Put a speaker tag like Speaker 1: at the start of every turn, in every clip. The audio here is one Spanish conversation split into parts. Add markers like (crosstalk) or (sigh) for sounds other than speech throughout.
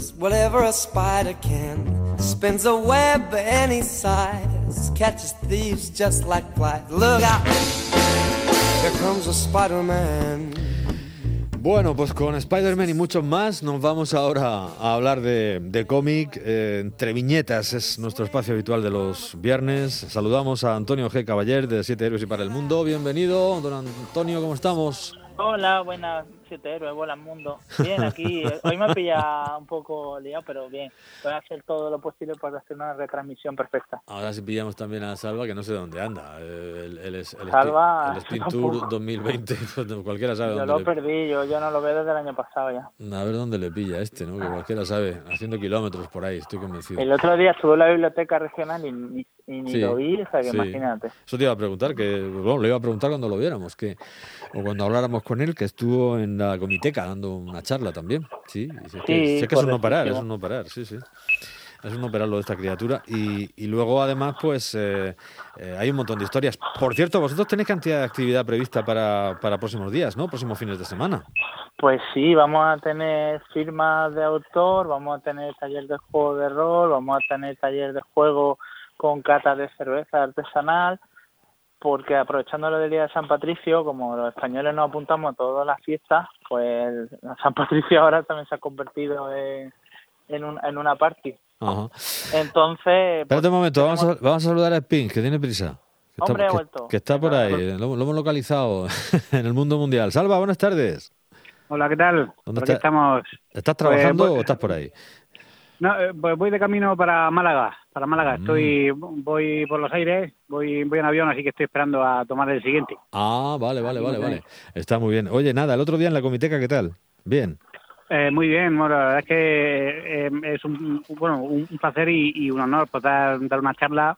Speaker 1: does whatever a spider can. Spins a web any size, catches thieves just like flies. Look out! Here comes a Spider-Man.
Speaker 2: Bueno, pues con Spider-Man y muchos más nos vamos ahora a hablar de, de cómic. eh, entre viñetas es nuestro espacio habitual de los viernes. Saludamos a Antonio G. Caballer de Siete Héroes y para el Mundo. Bienvenido, don Antonio, ¿cómo estamos?
Speaker 3: Hola, buenas, héroes, bola al mundo. Bien, aquí, eh, hoy me pilla un poco liado, pero bien. Voy a hacer todo lo posible para hacer una retransmisión perfecta.
Speaker 2: Ahora sí pillamos también a Salva, que no sé dónde anda. eh, El, el, el,
Speaker 3: Salva,
Speaker 2: el Spin
Speaker 3: yo
Speaker 2: Tour
Speaker 3: tampoco. (laughs)
Speaker 2: 2020, pues, cualquiera sabe
Speaker 3: Yo
Speaker 2: dónde
Speaker 3: lo
Speaker 2: le-
Speaker 3: perdí, yo, yo no lo veo desde el año pasado ya.
Speaker 2: A ver dónde le pilla este, ¿no? Que cualquiera sabe, haciendo kilómetros por ahí, estoy convencido.
Speaker 3: El otro día estuve en la biblioteca regional y, y ni
Speaker 2: Sí,
Speaker 3: lo vi, o sea que
Speaker 2: sí.
Speaker 3: imagínate.
Speaker 2: Eso te iba a preguntar, que bueno, le iba a preguntar cuando lo viéramos, que o cuando habláramos con él, que estuvo en la comiteca dando una charla también. Sí, sí, es que,
Speaker 3: Sí,
Speaker 2: sé que es un no parar, es un no parar, sí, sí. Es un no parar lo de esta criatura. Y, y luego, además, pues eh, eh, hay un montón de historias. Por cierto, vosotros tenéis cantidad de actividad prevista para, para próximos días, ¿no? Próximos fines de semana.
Speaker 3: Pues sí, vamos a tener firmas de autor, vamos a tener taller de juego de rol, vamos a tener taller de juego con cata de cerveza artesanal, porque aprovechando lo del Día de San Patricio, como los españoles nos apuntamos a todas las fiestas, pues San Patricio ahora también se ha convertido en, en, un- en una party.
Speaker 2: Ajá.
Speaker 3: Entonces... pues,
Speaker 2: Espérate un momento, vamos a, vamos a saludar a Spin, que tiene prisa. Que
Speaker 3: Hombre, ha
Speaker 2: que-
Speaker 3: vuelto.
Speaker 2: que está por ahí, lo, lo hemos localizado (laughs) en el mundo mundial. Salva, buenas tardes.
Speaker 4: Hola, ¿qué tal?
Speaker 2: ¿Dónde
Speaker 4: aquí
Speaker 2: está?
Speaker 4: estamos.
Speaker 2: ¿Estás trabajando o estás por ahí?
Speaker 4: No, eh, pues voy de camino para Málaga. Para Málaga.
Speaker 2: Mm.
Speaker 4: Estoy, voy por los aires, voy, voy en avión, así que estoy esperando a tomar el siguiente.
Speaker 2: Ah, vale, vale, vale, vale. Está muy bien. Oye, nada, el otro día en la comiteca, ¿qué tal? Bien.
Speaker 4: Eh, muy bien, bueno, la verdad es que eh, es un, bueno, un placer y, y un honor poder dar una charla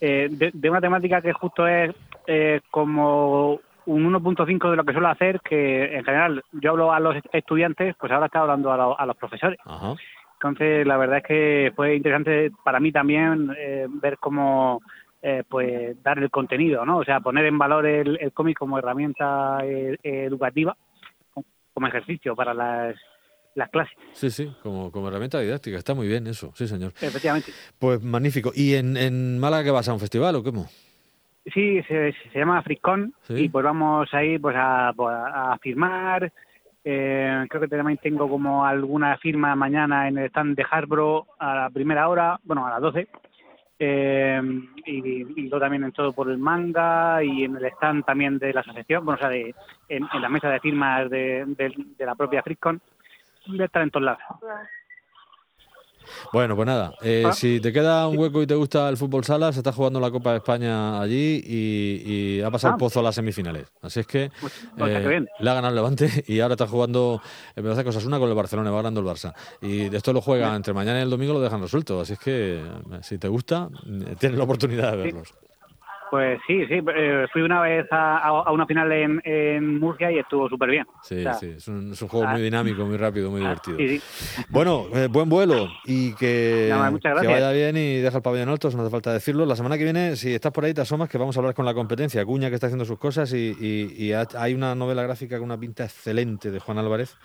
Speaker 4: eh, de, de una temática que justo es eh, como un 1.5 de lo que suelo hacer, que en general yo hablo a los estudiantes, pues ahora está hablando a, lo- a los profesores.
Speaker 2: Ajá.
Speaker 4: Entonces, la verdad es que fue interesante para mí también eh, ver cómo eh, pues dar el contenido, ¿no? O sea, poner en valor el, el cómic como herramienta eh, educativa, como ejercicio para las, las clases,
Speaker 2: Sí, sí, como, como herramienta didáctica. Está muy bien eso, sí, señor.
Speaker 4: efectivamente.
Speaker 2: Pues magnífico. ¿Y en, en Málaga qué vas a un festival o cómo?
Speaker 4: Sí, se, se llama Friscon
Speaker 2: Sí.
Speaker 4: y pues vamos ahí pues a, pues, a firmar. Eh, creo que también tengo como alguna firma mañana en el stand de Harbro a la primera hora, bueno, a las 12. Eh, y, y luego también en todo por el manga y en el stand también de la asociación, bueno, o sea, de, en, la mesa de firmas de, de, de la propia. Voy a estar en todos lados.
Speaker 2: Bueno, pues nada, eh,
Speaker 4: Ah.
Speaker 2: si te queda un hueco y te gusta el fútbol sala, se está jugando la Copa de España allí y, y ha pasado
Speaker 4: Ah.
Speaker 2: el pozo a las semifinales. Así es que
Speaker 4: Pues, sea,
Speaker 2: eh, le ha ganado el Levante y ahora está jugando, en vez de cosas una con el Barcelona, va ganando el Barça. Y de esto lo juega entre mañana y el domingo, lo dejan resuelto. Así es que eh, si te gusta, eh, tienes la oportunidad de verlos.
Speaker 4: Pues sí, sí, eh, fui una vez a, una final en, en Murcia y estuvo súper bien.
Speaker 2: Sí,
Speaker 4: O sea,
Speaker 2: sí, es un, es un juego
Speaker 4: ah.
Speaker 2: muy dinámico, muy rápido, muy divertido.
Speaker 4: Sí, sí.
Speaker 2: Bueno, eh, buen vuelo y que, vaya bien y deja el pabellón alto, eso no hace falta decirlo. La semana que viene, si estás por ahí, te asomas que vamos a hablar con la competencia. Cuña que está haciendo sus cosas y, y- y ha- hay una novela gráfica con una pinta excelente de Juan Álvarez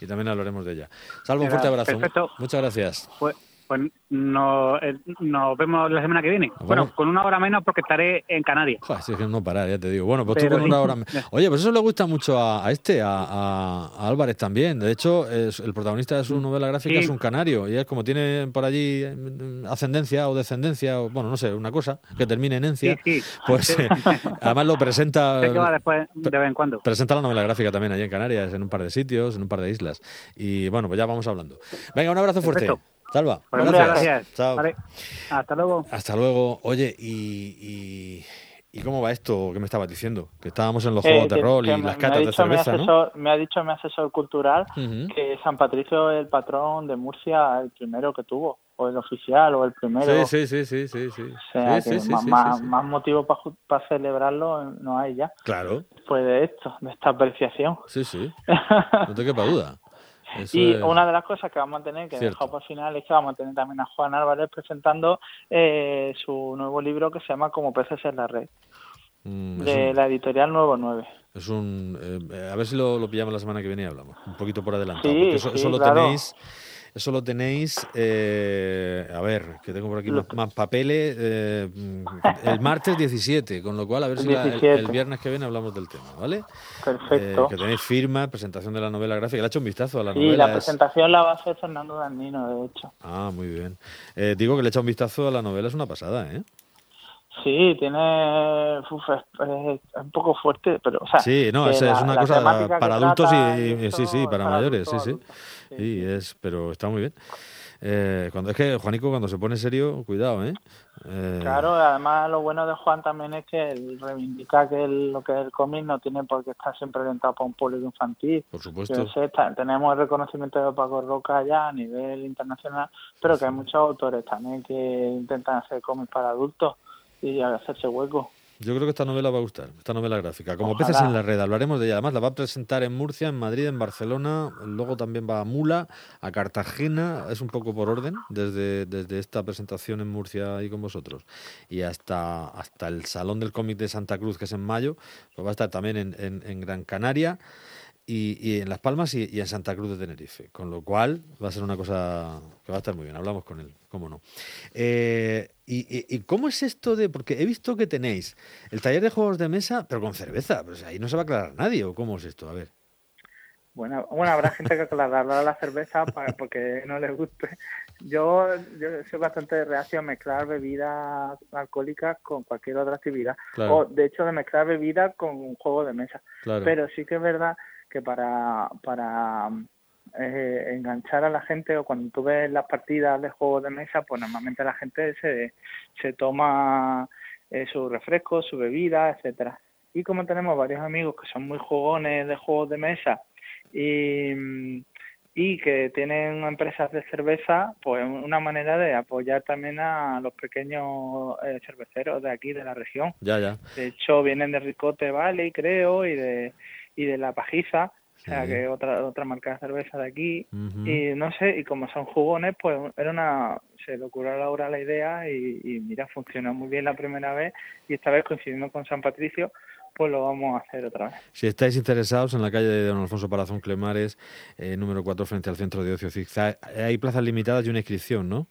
Speaker 2: y también hablaremos de ella. Salvo un fuerte abrazo.
Speaker 4: perfecto.
Speaker 2: Muchas gracias.
Speaker 4: Pues, pues no- eh, nos vemos la semana que viene.
Speaker 2: vemos.
Speaker 4: Bueno, con una hora menos porque estaré en Canarias.
Speaker 2: Es que no parar, ya te digo. Bueno, pues tú
Speaker 4: Pero
Speaker 2: con una
Speaker 4: sí.
Speaker 2: hora. (laughs) me- Oye, pues eso le gusta mucho a, a este, a, a- a Álvarez también. De hecho, es, el protagonista de su novela gráfica
Speaker 4: Sí.
Speaker 2: es un canario. Y es como tiene por allí eh, ascendencia o descendencia, o bueno, no sé, una cosa que termine en encia.
Speaker 4: Sí, sí.
Speaker 2: Pues eh, además lo presenta.
Speaker 4: Sé que va después de vez en cuando.
Speaker 2: Presenta la novela gráfica también allí en Canarias, en un par de sitios, en un par de islas. Y bueno, pues ya vamos hablando. Venga, un abrazo fuerte.
Speaker 4: Perfecto.
Speaker 2: Salva.
Speaker 4: Pues muchas gracias.
Speaker 2: Chao.
Speaker 4: Vale. Hasta luego.
Speaker 2: Hasta luego. Oye, y, y, ¿y cómo va esto que me estabas diciendo? Que estábamos en los
Speaker 3: Eh,
Speaker 2: juegos de rol y
Speaker 3: me-
Speaker 2: las catas de
Speaker 3: mi
Speaker 2: cerveza,
Speaker 3: Me ha dicho mi asesor cultural que San Patricio es el patrón de Murcia, el primero que tuvo, o el oficial, o el primero.
Speaker 2: Sí, sí, sí, sí, sí.
Speaker 3: O sea,
Speaker 2: Sí,
Speaker 3: más,
Speaker 2: sí,
Speaker 3: más, más motivo para celebrarlo no hay ya,
Speaker 2: Claro,
Speaker 3: después de esto, de esta apreciación.
Speaker 2: sí, sí. (laughs) No te quepa duda. Eso
Speaker 3: y
Speaker 2: es-
Speaker 3: una de las cosas que vamos a tener, que para el final, es que vamos a tener también a Juan Álvarez presentando eh, su nuevo libro que se llama Como peces en la red,
Speaker 2: mm,
Speaker 3: de
Speaker 2: un-
Speaker 3: la editorial Nuevo 9.
Speaker 2: Es un, eh, a ver si lo, lo pillamos la semana que viene y hablamos. Un poquito por adelantado.
Speaker 3: Sí,
Speaker 2: porque eso,
Speaker 3: sí,
Speaker 2: eso lo
Speaker 3: claro.
Speaker 2: tenéis Eso lo tenéis, eh, a ver, que tengo por aquí más, papeles, eh, el martes 17, con lo cual a ver si el, viernes que viene hablamos del tema, ¿vale?
Speaker 3: Perfecto.
Speaker 2: que tenéis firma, presentación de la novela gráfica. ¿Le ha hecho un vistazo a la
Speaker 3: novela?
Speaker 2: Sí,
Speaker 3: la presentación la va a hacer Fernando Danino, de hecho.
Speaker 2: Ah, muy bien. digo que le he echado un vistazo a la novela, es una pasada, ¿eh?
Speaker 3: Sí, tiene es, un poco fuerte, pero o sea,
Speaker 2: sí, no, es, una cosa para adultos y, sí, sí, para, mayores, sí, sí, sí, es, pero está muy bien. Eh, cuando es que Juanico cuando se pone serio, cuidado, ¿eh?
Speaker 3: ¿eh? Claro, además lo bueno de Juan también es que él reivindica que lo que es el cómic no tiene por qué estar siempre orientado para un público infantil.
Speaker 2: Por supuesto.
Speaker 3: tenemos el reconocimiento de Paco Roca ya a nivel internacional, pero que hay muchos autores también que intentan hacer cómics para adultos y hacerse hueco.
Speaker 2: Yo creo que esta novela va a gustar, esta novela gráfica. Como peces en la red, hablaremos de ella. Además, la va a presentar en Murcia, en Madrid, en Barcelona. Luego también va a Mula, a Cartagena. Es un poco por orden, desde, desde esta presentación en Murcia y con vosotros. Y hasta, hasta el Salón del Cómic de Santa Cruz, que es en mayo. Pues va a estar también en, en Gran Canaria y, en Las Palmas y, en Santa Cruz de Tenerife. Con lo cual va a ser una cosa que va a estar muy bien. Hablamos con él, cómo no. Eh, y, cómo es esto de.? Porque he visto que tenéis el taller de juegos de mesa, pero con cerveza. Pues ahí no se va a aclarar nadie, ¿o cómo es esto? A ver.
Speaker 3: Bueno, bueno habrá gente que aclarará la cerveza para, porque no les guste. Yo, yo soy bastante reacio a mezclar bebidas alcohólicas con cualquier otra actividad. O, de hecho, de mezclar bebidas con un juego de mesa. Pero sí que es verdad que para, para eh, enganchar a la gente o cuando tú ves las partidas de juegos de mesa, pues normalmente la gente se, se toma eh, su refresco, su bebida, etcétera. Y como tenemos varios amigos que son muy jugones de juegos de mesa y, y que tienen empresas de cerveza, pues una manera de apoyar también a los pequeños eh, cerveceros de aquí, de la región.
Speaker 2: Ya, ya.
Speaker 3: De hecho, vienen de Ricote Valley, creo, y de y de la pajiza, o sea, que otra otra marca de cerveza de aquí. Y no sé, y como son jugones, pues era una. Se le ocurrió a Laura la idea y, y mira, funcionó muy bien la primera vez y esta vez coincidiendo con San Patricio, pues lo vamos a hacer otra vez.
Speaker 2: Si estáis interesados en la calle de Don Alfonso Palazón Clemares, eh, número 4, frente al centro de ocio Zigzag, hay plazas limitadas y una inscripción, ¿no?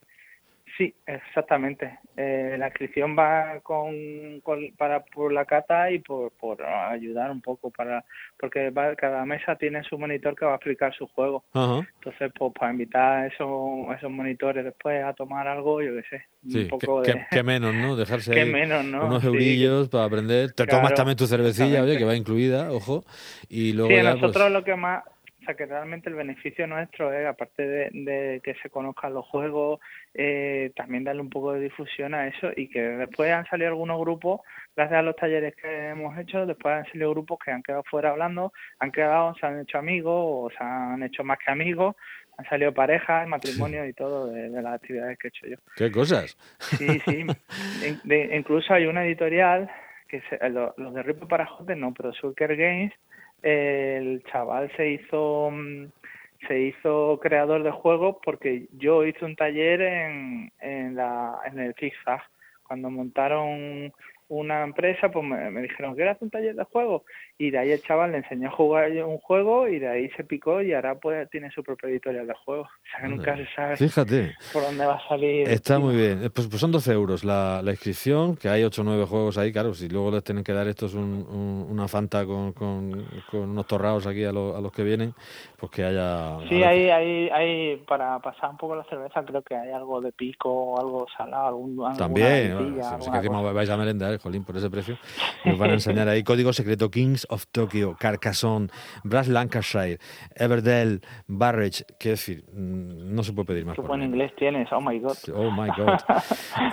Speaker 3: Sí, exactamente. Eh, la inscripción va con, para por la cata y por, por ayudar un poco para porque cada mesa tiene su monitor que va a explicar su juego. Entonces, pues para invitar a esos, esos monitores después a tomar algo, yo qué sé,
Speaker 2: un poco de... que, menos, ¿no? Dejarse (laughs)
Speaker 3: menos, ¿no?
Speaker 2: unos eurillos para aprender. Te tomas también tu cervecilla, oye, que va incluida, ojo. Y luego
Speaker 3: sí,
Speaker 2: ya,
Speaker 3: nosotros pues lo que más o sea que realmente el beneficio nuestro es, aparte de, que se conozcan los juegos, eh, también darle un poco de difusión a eso y que después han salido algunos grupos, gracias a los talleres que hemos hecho, después han salido grupos que han quedado fuera hablando, han quedado, se han hecho amigos o se han hecho más que amigos, han salido parejas, matrimonio y todo de, las actividades que he hecho yo.
Speaker 2: ¿Qué cosas?
Speaker 3: Sí, sí. (laughs) incluso hay una editorial que se, los, de Ripo Parajote no, pero Sulker Games el chaval se hizo mm, se hizo creador de juegos porque yo hice un taller en, en, la, en el zigzag cuando montaron una empresa, pues me, dijeron que era un taller de juegos y de ahí el chaval le enseñó a jugar un juego y de ahí se picó y ahora pues tiene su propia editorial de juegos. O sea que nunca se sabe
Speaker 2: Fíjate.
Speaker 3: por dónde va a salir.
Speaker 2: Está muy bien. Eh, pues, pues, son 12 euros la, la, inscripción, que hay 8 o 9 juegos ahí, claro, si luego les tienen que dar estos un, una fanta con, con, unos torrados aquí a, a, los que vienen, pues que haya...
Speaker 3: Sí, hay, hay, hay, para pasar un poco la cerveza, creo que hay algo de pico algo salado, algún...
Speaker 2: También, si, que vais a merendar, jolín, por ese precio, nos van a enseñar ahí código secreto Kings of Tokyo, Carcassonne, Brass Lancashire, Everdell, Barrage, qué decir, mm, no se puede pedir más.
Speaker 3: Qué buen inglés tienes, oh my god.
Speaker 2: Oh my god.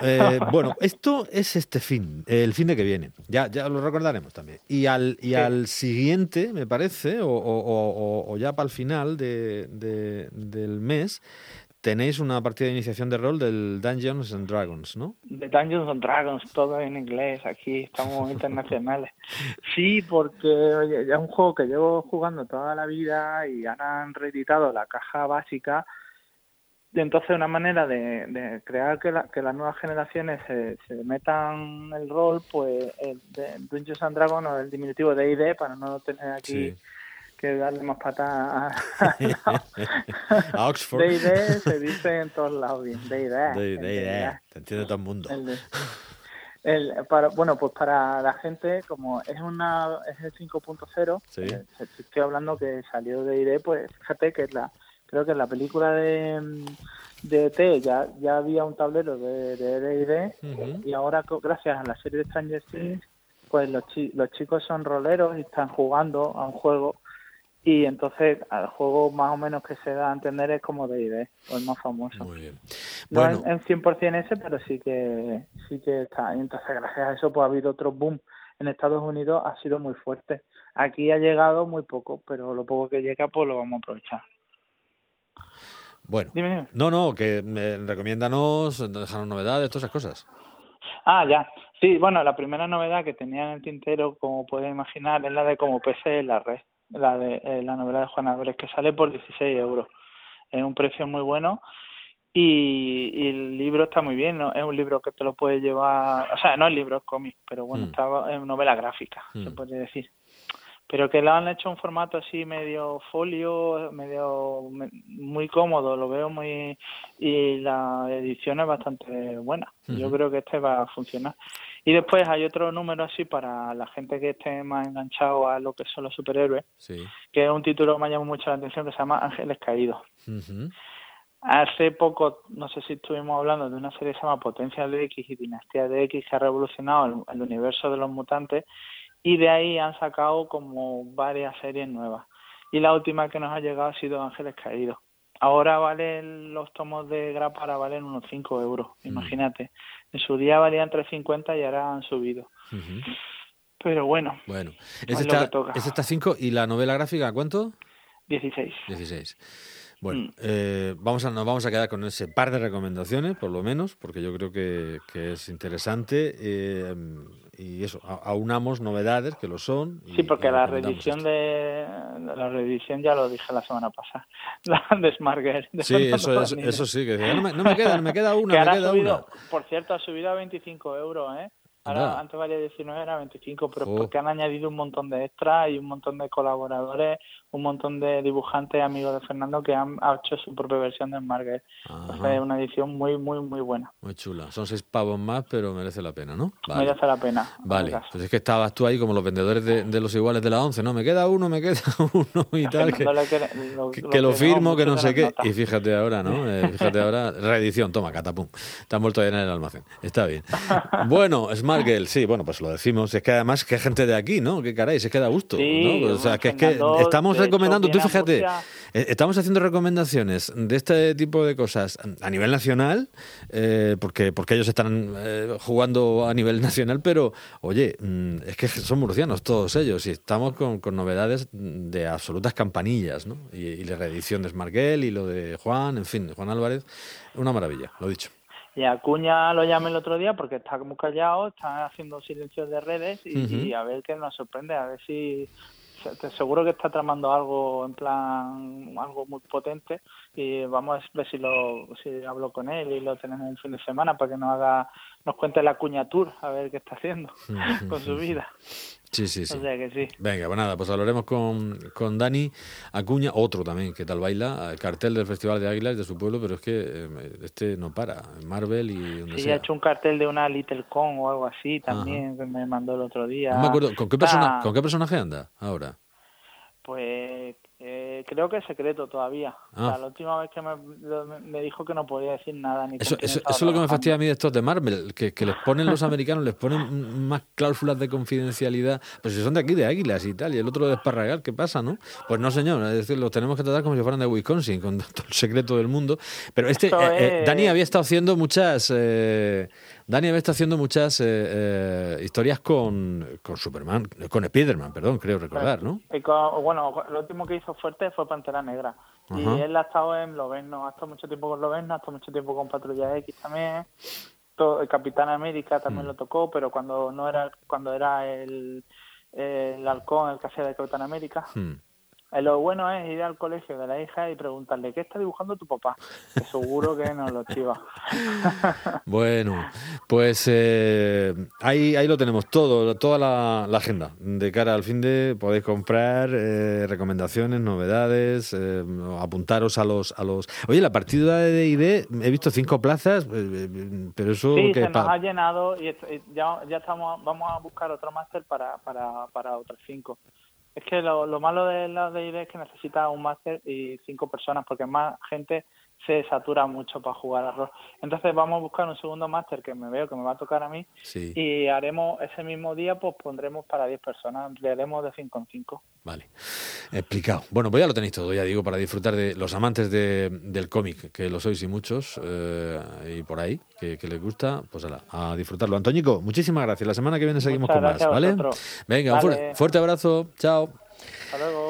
Speaker 2: Eh, (laughs) bueno, esto es este fin, el fin de que viene, ya, ya lo recordaremos también. Y al, y al siguiente, me parece, o, ya para el final de, del mes, tenéis una partida de iniciación de rol del Dungeons and Dragons, ¿no?
Speaker 3: De Dungeons and Dragons, todo en inglés, aquí estamos (laughs) internacionales. Sí, porque oye, ya es un juego que llevo jugando toda la vida y ahora han reeditado la caja básica. Entonces una manera de, crear que, que, las nuevas generaciones se, se metan el rol, pues el de Dungeons and Dragons o el diminutivo de ID, para no tener aquí que darle más patas (laughs)
Speaker 2: a, Oxford.
Speaker 3: D&D se dice en todos lados bien. D&D.
Speaker 2: D&D. Te entiende todo el mundo.
Speaker 3: El, para, bueno, pues para la gente, como es una es el 5.0,
Speaker 2: sí.
Speaker 3: eh, estoy hablando que salió de ID, pues fíjate que es la creo que en la película de, de ET ya, ya había un tablero de, de D&D y ahora gracias a la serie de Stranger Things pues los, chi los chicos son roleros y están jugando a un juego y entonces el juego más o menos que se da a entender es como D&D, o el más famoso.
Speaker 2: Muy bien.
Speaker 3: Bueno. No en, en 100% ese, pero sí que sí que está. Y entonces gracias a eso pues ha habido otro boom. En Estados Unidos ha sido muy fuerte. Aquí ha llegado muy poco, pero lo poco que llega pues lo vamos a aprovechar.
Speaker 2: Bueno, dime, no, no, que me recomiéndanos, dejarnos novedades, todas esas cosas.
Speaker 3: Ah, ya. Sí, bueno, la primera novedad que tenía en el tintero, como puedes imaginar, es la de como PC en la red la de eh, la novela de Juan Álvarez, que sale por 16 euros. Es un precio muy bueno y, y, el libro está muy bien, ¿no? Es un libro que te lo puedes llevar, o sea, no es libro, es cómic, pero bueno,
Speaker 2: Mm.
Speaker 3: está en novela gráfica, se
Speaker 2: Mm.
Speaker 3: puede decir. Pero que lo han hecho en formato así medio folio, medio me- muy cómodo, lo veo muy y la edición es bastante buena. Yo creo que este va a funcionar. Y después hay otro número así para la gente que esté más enganchado a lo que son los superhéroes,
Speaker 2: Sí.
Speaker 3: que es un título que me llama mucho la atención que se llama Ángeles Caídos. Hace poco, no sé si estuvimos hablando de una serie que se llama Potencia de X y Dinastía de X que ha revolucionado el, el universo de los mutantes y de ahí han sacado como varias series nuevas. Y la última que nos ha llegado ha sido Ángeles Caídos. Ahora valen los tomos de grapa, ahora valen unos 5 euros, imagínate. En su día valían 3,50 y ahora han subido. Pero bueno,
Speaker 2: Bueno,
Speaker 3: Es
Speaker 2: ese está 5 y la novela gráfica, ¿cuánto?
Speaker 3: 16.
Speaker 2: 16. Bueno,
Speaker 3: Mm.
Speaker 2: eh, vamos a, nos vamos a quedar con ese par de recomendaciones, por lo menos, porque yo creo que, que es interesante. eh, y eso, aunamos novedades, que lo son. y-
Speaker 3: Sí, porque
Speaker 2: y
Speaker 3: la
Speaker 2: esto.
Speaker 3: de la reedición ya lo dije la semana pasada, (laughs) la de Smart Girl. de
Speaker 2: Sí, eso, eso,
Speaker 3: Ramírez.
Speaker 2: eso sí, que decía, no me, no me queda, no me queda (laughs)
Speaker 3: Que
Speaker 2: una, me
Speaker 3: ahora ha
Speaker 2: queda
Speaker 3: subido,
Speaker 2: una.
Speaker 3: por cierto, ha subido a 25 euros, ¿eh? Ahora, antes valía 19, era 25, pero es porque han añadido un montón de extras y un montón de colaboradores, un montón de dibujantes amigos de Fernando que han ha hecho su propia versión de Smart Girl.
Speaker 2: Ajá.
Speaker 3: Entonces, es una edición muy, muy, muy buena.
Speaker 2: Muy chula. Son seis pavos más, pero merece la pena, ¿no? Vale.
Speaker 3: Merece la pena.
Speaker 2: Vale, pues es que estabas tú ahí como los vendedores de, de los iguales de la 11, ¿no? Me queda uno, me queda (laughs) uno y tal. Que,
Speaker 3: lo,
Speaker 2: que,
Speaker 3: lo
Speaker 2: que lo
Speaker 3: queremos
Speaker 2: firmo, que no sé qué. Y fíjate ahora, ¿no? (laughs) Eh, fíjate ahora, reedición, toma, catapum. Te han vuelto a llenar el almacén. Está bien. Bueno, Smart Girl, sí, bueno, pues lo decimos. Es que además, que gente de aquí, ¿no? Que caray, se queda a gusto.
Speaker 3: Sí,
Speaker 2: ¿no? O sea, que es que estamos
Speaker 3: hecho,
Speaker 2: recomendando, tú fíjate, eh, estamos haciendo recomendaciones de este tipo de cosas a nivel nacional, eh, porque, porque ellos están eh, jugando a nivel nacional, pero oye, mm, es que son murcianos todos ellos y estamos con, con novedades de absolutas campanillas, ¿no? Y, y la reedición de Smarguel y lo de Juan, en fin, Juan Álvarez, una maravilla, lo dicho.
Speaker 3: Y Acuña lo llamé el otro día porque está muy callado, está haciendo silencios de redes y, a ver qué nos sorprende, a ver si te seguro que está tramando algo en plan algo muy potente y vamos a ver si lo si hablo con él y lo tenemos un fin de semana para que nos haga nos cuente la Acuña Tour a ver qué está haciendo (laughs) con su vida.
Speaker 2: Sí, sí, sí.
Speaker 3: O sea que sí.
Speaker 2: Venga, pues nada, pues hablaremos con, con Dani Acuña, otro también, que tal baila, el cartel del Festival de Águilas de su pueblo, pero es que eh, este no para, Marvel y donde
Speaker 3: Sí,
Speaker 2: sea.
Speaker 3: ha hecho un cartel de una Little Con o algo así también que me mandó el otro día.
Speaker 2: No me acuerdo, ¿con qué, persona, ¿con qué personaje anda ahora?
Speaker 3: Pues eh, creo que es secreto todavía.
Speaker 2: Ah.
Speaker 3: O sea, la última vez que me, dijo que no podía decir nada ni
Speaker 2: Eso, eso, eso es lo que me fastidia a mí de estos de Marvel, que, que les ponen los americanos, les ponen más cláusulas de confidencialidad. Pues si son de aquí, de águilas y tal, y el otro de esparragar, ¿qué pasa, no? Pues no, señor, es decir, los tenemos que tratar como si fueran de Wisconsin, con todo el secreto del mundo. Pero este, eh, eh, Dani había estado haciendo muchas. Eh, Dani había estado haciendo muchas eh, eh, historias con, con Superman, con Spiderman, perdón, creo recordar, ¿no?
Speaker 3: Y con- bueno, lo último que hizo fuerte fue Pantera Negra. Y él ha estado en Loveno, ha estado mucho tiempo con Loveno, ha estado mucho tiempo con Patrulla X también. Todo, el Capitán América
Speaker 2: Mm.
Speaker 3: también lo tocó, pero cuando no era cuando era el, el halcón, el que hacía de Capitán América. Eh, lo bueno es ir al colegio de la hija y preguntarle qué está dibujando tu papá. Que seguro que nos lo chiva. (laughs)
Speaker 2: bueno, pues eh, ahí, ahí lo tenemos todo, toda la, agenda de cara al fin de podéis comprar eh, recomendaciones, novedades, eh, apuntaros a los a los. Oye, la partida de D&D he visto cinco plazas, pero eso
Speaker 3: sí, se nos ha llenado y ya, ya estamos vamos a buscar otro máster para para para otras cinco. Es que lo, lo malo de la de es que necesita un máster y cinco personas, porque más gente se satura mucho para jugar a rol. Entonces vamos a buscar un segundo máster que me veo que me va a tocar a mí y haremos ese mismo día, pues pondremos para 10 personas, le haremos de 5 en 5.
Speaker 2: Vale, explicado. Bueno, pues ya lo tenéis todo, ya digo, para disfrutar de los amantes de, del cómic, que lo sois y muchos, eh, y por ahí, que, les gusta, pues a disfrutarlo. Antoñico, muchísimas gracias. La semana que viene seguimos con más, ¿vale? Venga, un fuerte abrazo. Chao.
Speaker 3: Hasta luego.